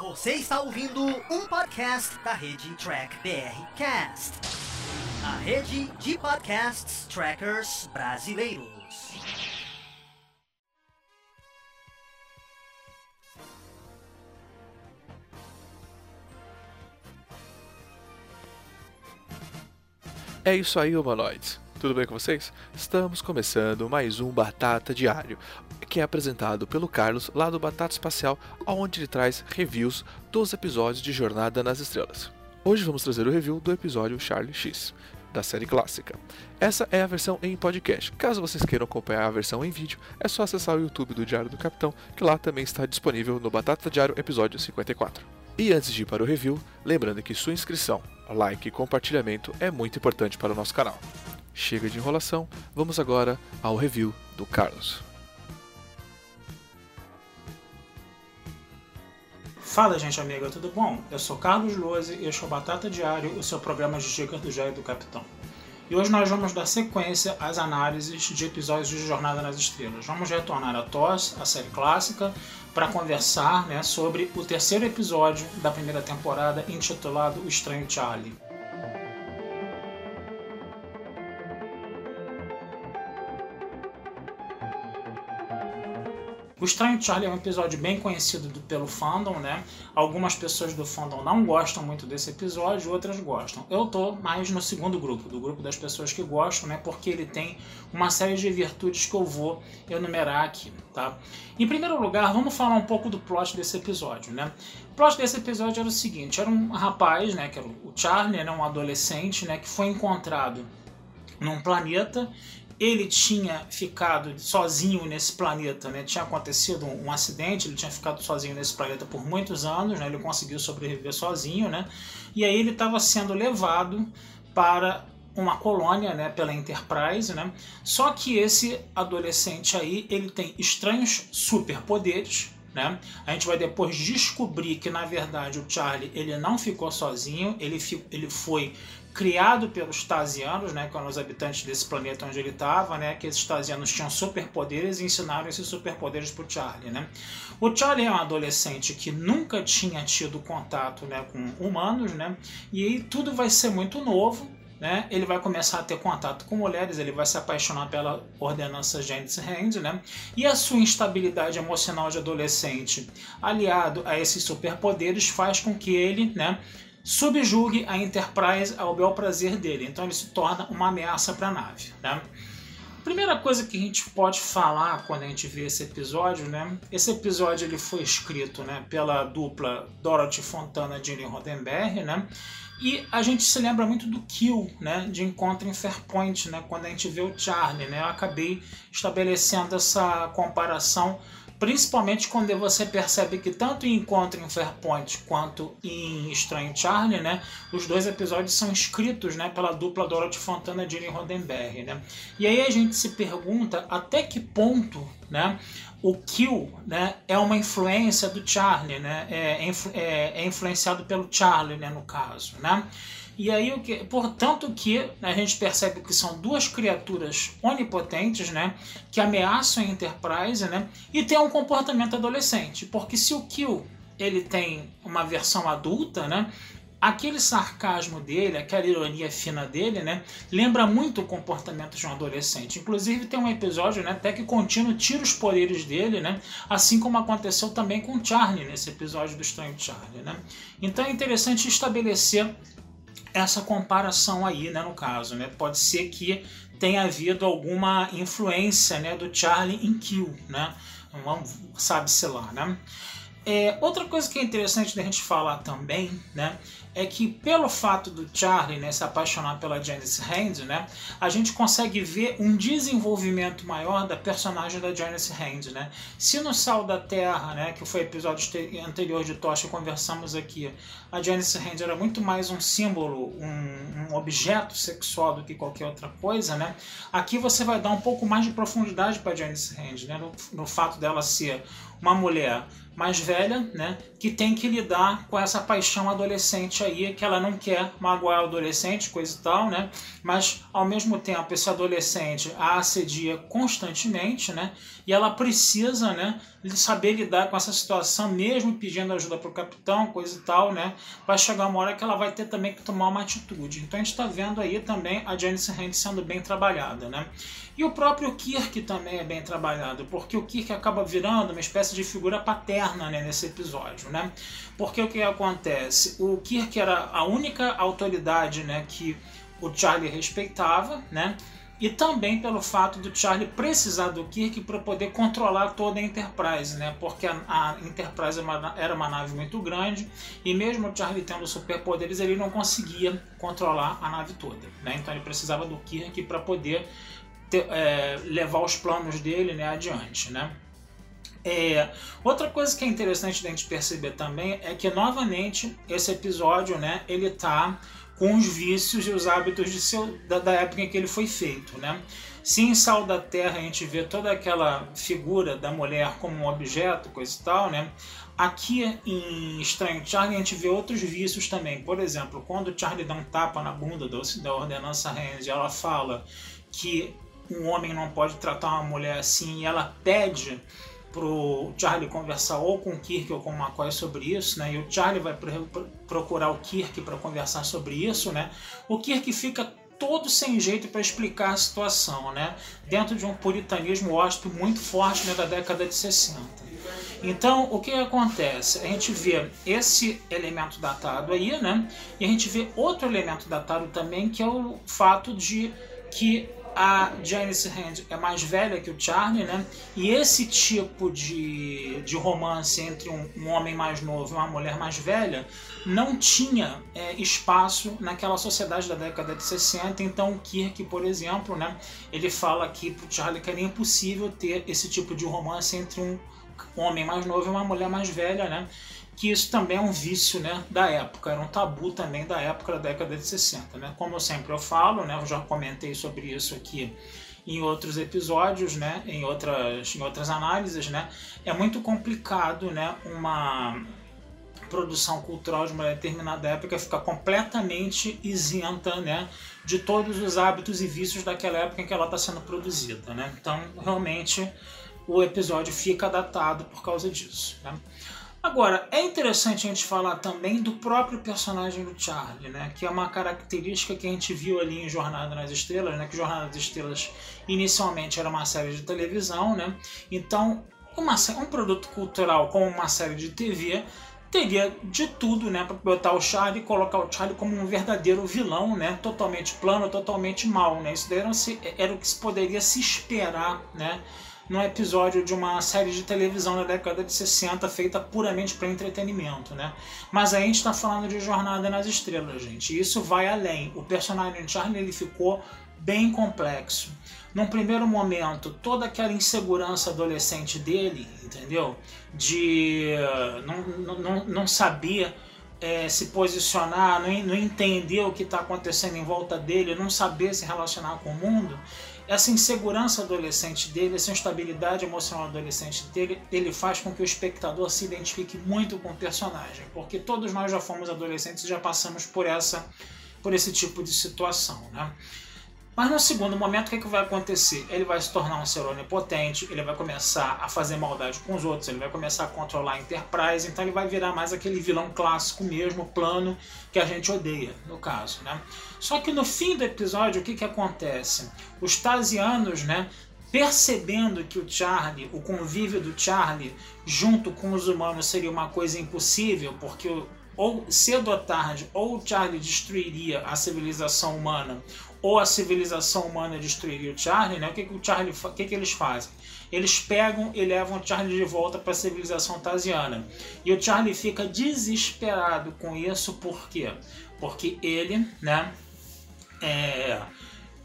Você está ouvindo um podcast da rede Track BR Cast, a rede de podcasts trackers brasileiros. É isso aí, humanoides. Tudo bem com vocês? Estamos começando mais um Batata Diário, que é apresentado pelo Carlos lá do Batata Espacial, onde ele traz reviews dos episódios de Jornada nas Estrelas. Hoje vamos trazer o review do episódio Charlie X, da série clássica. Essa é a versão em podcast. Caso vocês queiram acompanhar a versão em vídeo, é só acessar o YouTube do Diário do Capitão, que lá também está disponível no Batata Diário episódio 54. E antes de ir para o review, lembrando que sua inscrição, like e compartilhamento é muito importante para o nosso canal. Chega de enrolação, vamos agora ao review do Carlos. Fala, gente amiga, tudo bom? Eu sou Carlos Lose e este é o Batata Diário, o seu programa de dicas do Diário do Capitão. E hoje nós vamos dar sequência às análises de episódios de Jornada nas Estrelas. Vamos retornar a TOS, a série clássica, para conversar né, sobre o terceiro episódio da primeira temporada, intitulado O Estranho Charlie. O Estranho Charlie é um episódio bem conhecido do, pelo fandom, né? Algumas pessoas do fandom não gostam muito desse episódio, outras gostam. Eu tô mais no segundo grupo, do grupo das pessoas que gostam, né? Porque ele tem uma série de virtudes que eu vou enumerar aqui, tá? Em primeiro lugar, vamos falar um pouco do plot desse episódio, né? O plot desse episódio era o seguinte: era um rapaz, né? Que era o Charlie, né? Um adolescente, né? Que foi encontrado num planeta ele tinha ficado sozinho nesse planeta, né? Tinha acontecido um, um, acidente, ele tinha ficado sozinho nesse planeta por muitos anos, né? Ele conseguiu sobreviver sozinho, né? E aí ele estava sendo levado para uma colônia, né, pela Enterprise, né? Só que esse adolescente aí, ele tem estranhos superpoderes, né? A gente vai depois descobrir que na verdade o Charlie ele não ficou sozinho, ele, ele foi criado pelos Tasianos, né, que eram os habitantes desse planeta onde ele estava, né, que esses Tasianos tinham superpoderes e ensinaram esses superpoderes para o Charlie. Né. O Charlie é um adolescente que nunca tinha tido contato né, com humanos, né, e tudo vai ser muito novo, né, ele vai começar a ter contato com mulheres, ele vai se apaixonar pela ordenança James Hand, né, e a sua instabilidade emocional de adolescente, aliado a esses superpoderes, faz com que ele, né, subjugue a Enterprise ao bel prazer dele. Então ele se torna uma ameaça para a nave. Né? Primeira coisa que a gente pode falar quando a gente vê esse episódio, né? Esse episódio ele foi escrito, né, pela dupla Dorothy Fontana e Gene Roddenberry, né? E a gente se lembra muito do Kill, né, de Encontro em Fairpoint, né, quando a gente vê o Charlie, né? Eu acabei estabelecendo essa comparação Principalmente quando você percebe que tanto em Encontro em Fairpoint quanto em Estranho Charlie, né, os dois episódios são escritos né, pela dupla Dorothy Fontana e Gene Roddenberry. Né? E aí a gente se pergunta até que ponto né, o Kill né, é uma influência do Charlie, né, é, é, é influenciado pelo Charlie, né, no caso. Né? E aí, o que, portanto, que a gente percebe que são duas criaturas onipotentes, né, que ameaçam a Enterprise, né, e tem um comportamento adolescente, porque se o Kill ele tem uma versão adulta, né, aquele sarcasmo dele, aquela ironia fina dele, né, lembra muito o comportamento de um adolescente. Inclusive tem um episódio, né, até que contínuo tira os poderes dele, né, assim como aconteceu também com Charlie nesse episódio do Estranho Charlie, né. Então é interessante estabelecer essa comparação aí, né, no caso, né? Pode ser que tenha havido alguma influência, né, do Charlie em Kill, né? Sabe-se lá, né? É, outra coisa que é interessante da gente falar também, né, é que pelo fato do Charlie né, se apaixonar pela Janice Hand, né, a gente consegue ver um desenvolvimento maior da personagem da Janice Hand. Né? Se no Sal da Terra, né, que foi o episódio anterior de Tocha, conversamos aqui, a Janice Hand era muito mais um símbolo, um, um, objeto sexual do que qualquer outra coisa, né? aqui você vai dar um pouco mais de profundidade para Janice Hand, né, no, no fato dela ser uma mulher mais velha, né, que tem que lidar com essa paixão adolescente aí, que ela não quer magoar o adolescente, coisa e tal, né, mas ao mesmo tempo esse adolescente a assedia constantemente, né, e ela precisa, né, saber lidar com essa situação, mesmo pedindo ajuda para o capitão, coisa e tal, né, vai chegar uma hora que ela vai ter também que tomar uma atitude. Então a gente está vendo aí também a Janice Hand sendo bem trabalhada, né. E o próprio Kirk também é bem trabalhado, porque o Kirk acaba virando uma espécie de figura paterna né, nesse episódio, né? Porque o que acontece? O Kirk era a única autoridade né, que o Charlie respeitava, né? E também pelo fato do Charlie precisar do Kirk para poder controlar toda a Enterprise, né? Porque a, a Enterprise era uma nave muito grande e mesmo o Charlie tendo superpoderes, ele não conseguia controlar a nave toda, né? Então ele precisava do Kirk para poder ter, é, levar os planos dele né, adiante, né? É, outra coisa que é interessante da gente perceber também é que novamente esse episódio, né, ele tá com os vícios e os hábitos de seu, da, da época em que ele foi feito, né? Se em Sal da Terra a gente vê toda aquela figura da mulher como um objeto, coisa e tal, né? Aqui em Estranho Charlie a gente vê outros vícios também. Por exemplo, quando Charlie dá um tapa na bunda do, da ordenança Range, ela fala que um homem não pode tratar uma mulher assim e ela pede pro Charlie conversar ou com o Kirk ou com o McCoy sobre isso, né? E o Charlie vai procurar o Kirk para conversar sobre isso, né? O Kirk fica todo sem jeito para explicar a situação, né? Dentro de um puritanismo hóspede muito forte né, da década de 60. Então, o que acontece? A gente vê esse elemento datado aí, né? E a gente vê outro elemento datado também, que é o fato de que a Janice Hand é mais velha que o Charlie, né? E esse tipo de, de romance entre um, um homem mais novo e uma mulher mais velha não tinha é, espaço naquela sociedade da década de 60. Então, o Kirk, por exemplo, né? Ele fala aqui pro Charlie que era impossível ter esse tipo de romance entre um homem mais novo e uma mulher mais velha, né? Que isso também é um vício né, da época, era um tabu também da época da década de 60. Né? Como eu sempre eu falo, né, eu já comentei sobre isso aqui em outros episódios, né, em, outras, em outras análises, né, é muito complicado né, uma produção cultural de uma determinada época ficar completamente isenta né, de todos os hábitos e vícios daquela época em que ela está sendo produzida. Né? Então, realmente, o episódio fica datado por causa disso. Né? Agora, é interessante a gente falar também do próprio personagem do Charlie, né? Que é uma característica que a gente viu ali em Jornada nas Estrelas, né? Que Jornada nas Estrelas inicialmente era uma série de televisão, né? Então, uma, um produto cultural como uma série de TV teria de tudo, né, para botar o Charlie e colocar o Charlie como um verdadeiro vilão, né, totalmente plano, totalmente mal, né. Isso era, era o que se poderia se esperar, né, num episódio de uma série de televisão da década de 60 feita puramente para entretenimento, né? Mas a gente está falando de Jornada nas Estrelas, gente. E isso vai além. O personagem Charlie ele ficou bem complexo. Num primeiro momento, toda aquela insegurança adolescente dele, entendeu? De não, não, não sabia é, se posicionar, não, não entender o que está acontecendo em volta dele, não saber se relacionar com o mundo, essa insegurança adolescente dele, essa instabilidade emocional adolescente dele, ele faz com que o espectador se identifique muito com o personagem, porque todos nós já fomos adolescentes e já passamos por essa por esse tipo de situação, né? Mas no segundo momento, o que, é que vai acontecer? Ele vai se tornar um ser onipotente, ele vai começar a fazer maldade com os outros, ele vai começar a controlar a Enterprise, então ele vai virar mais aquele vilão clássico mesmo, plano, que a gente odeia, no caso. Né? Só que no fim do episódio, o que, que acontece? Os Tasianos, né, percebendo que o Charlie, o convívio do Charlie junto com os humanos seria uma coisa impossível, porque ou cedo ou tarde, ou o Charlie destruiria a civilização humana, ou a civilização humana destruiria o Charlie, né? O que, que o Charlie, o que, que eles fazem? Eles pegam e levam o Charlie de volta para a civilização tasiana. E o Charlie fica desesperado com isso, por quê? Porque ele, né, é,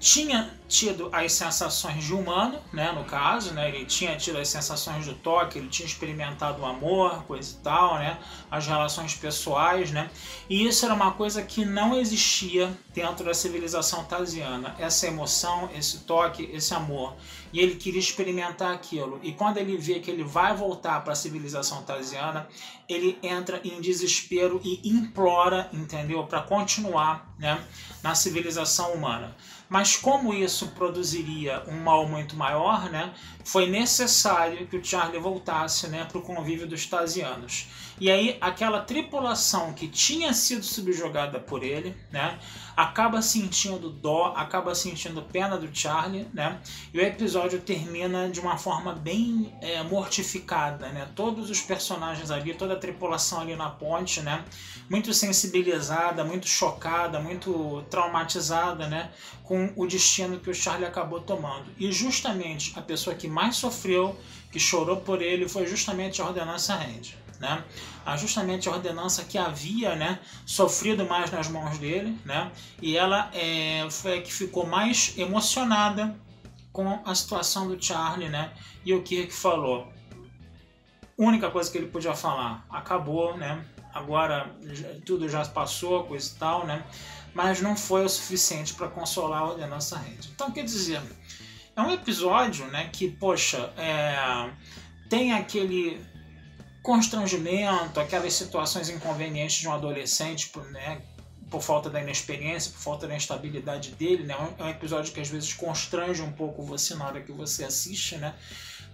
tinha tido as sensações de humano, né, no caso, né, ele tinha tido as sensações do toque, ele tinha experimentado o amor, coisa e tal, né, as relações pessoais, né, e isso era uma coisa que não existia dentro da civilização tasiana, essa emoção, esse toque, esse amor, e ele queria experimentar aquilo, e quando ele vê que ele vai voltar para a civilização tasiana, ele entra em desespero e implora, entendeu, para continuar, né, na civilização humana. Mas como isso produziria um mal muito maior, né, foi necessário que o Charlie voltasse né, para o convívio dos Tasianos. E aí aquela tripulação que tinha sido subjugada por ele, né, acaba sentindo dó, acaba sentindo pena do Charlie, né? E o episódio termina de uma forma bem é, mortificada, né? Todos os personagens ali, toda a tripulação ali na ponte, né? Muito sensibilizada, muito chocada, muito traumatizada, né? Com o destino que o Charlie acabou tomando. E justamente a pessoa que mais sofreu, que chorou por ele, foi justamente a Ordenança Hand né? justamente a ordenança que havia né, sofrido mais nas mãos dele, né? e ela é, foi a que ficou mais emocionada com a situação do Charlie, né? e o Kirk falou. Única coisa que ele podia falar, acabou, né? agora tudo já passou, coisa e tal, né? mas não foi o suficiente para consolar a ordenança rede. Então, quer dizer, é um episódio né, que, poxa, é, tem aquele constrangimento, aquelas situações inconvenientes de um adolescente, né, por falta da inexperiência, por falta da instabilidade dele, né? É um episódio que às vezes constrange um pouco você na hora que você assiste, né?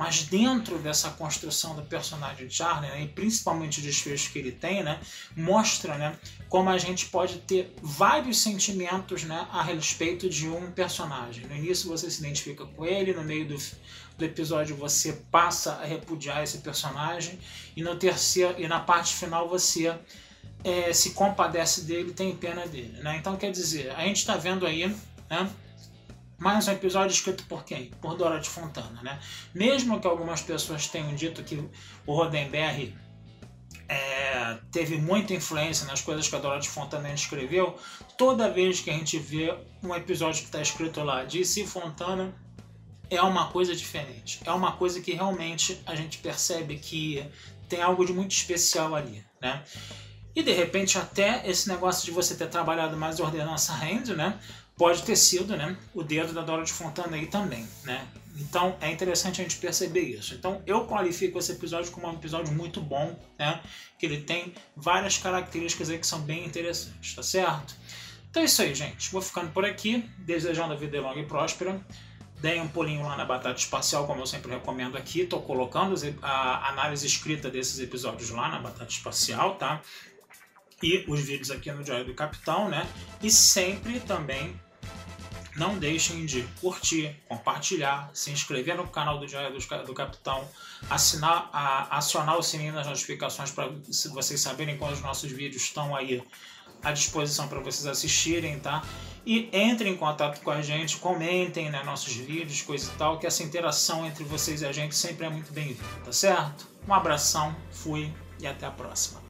Mas dentro dessa construção do personagem de Charlie, né, e principalmente o desfecho que ele tem, né, mostra né, como a gente pode ter vários sentimentos né, a respeito de um personagem. No início você se identifica com ele, no meio do, do episódio você passa a repudiar esse personagem, e, no terceiro, e na parte final você é, se compadece dele, tem pena dele. Né? Então quer dizer, a gente está vendo aí. Né, mais um episódio escrito por quem? Por Dorothy Fontana, né? Mesmo que algumas pessoas tenham dito que o Roddenberry é, teve muita influência nas coisas que a Dorothy Fontana escreveu, toda vez que a gente vê um episódio que está escrito lá de C. Fontana, é uma coisa diferente. É uma coisa que realmente a gente percebe que tem algo de muito especial ali, né? E de repente até esse negócio de você ter trabalhado mais ordenança Hand, né? Pode ter sido né, o dedo da Dora de Fontana aí também. Né? Então é interessante a gente perceber isso. Então eu qualifico esse episódio como um episódio muito bom, né? que ele tem várias características aí que são bem interessantes, tá certo? Então é isso aí, gente. Vou ficando por aqui, desejando a vida longa e próspera. Deem um pulinho lá na Batata Espacial, como eu sempre recomendo aqui. Estou colocando a análise escrita desses episódios lá na Batata Espacial, tá? E os vídeos aqui no Diário do Capitão, né? E sempre também não deixem de curtir, compartilhar, se inscrever no canal do Diário do Capitão, assinar, a, acionar o sininho das notificações para vocês saberem quando os nossos vídeos estão aí à disposição para vocês assistirem, tá? E entrem em contato com a gente, comentem né, nossos vídeos, coisa e tal, que essa interação entre vocês e a gente sempre é muito bem-vinda, tá certo? Um abração, fui e até a próxima.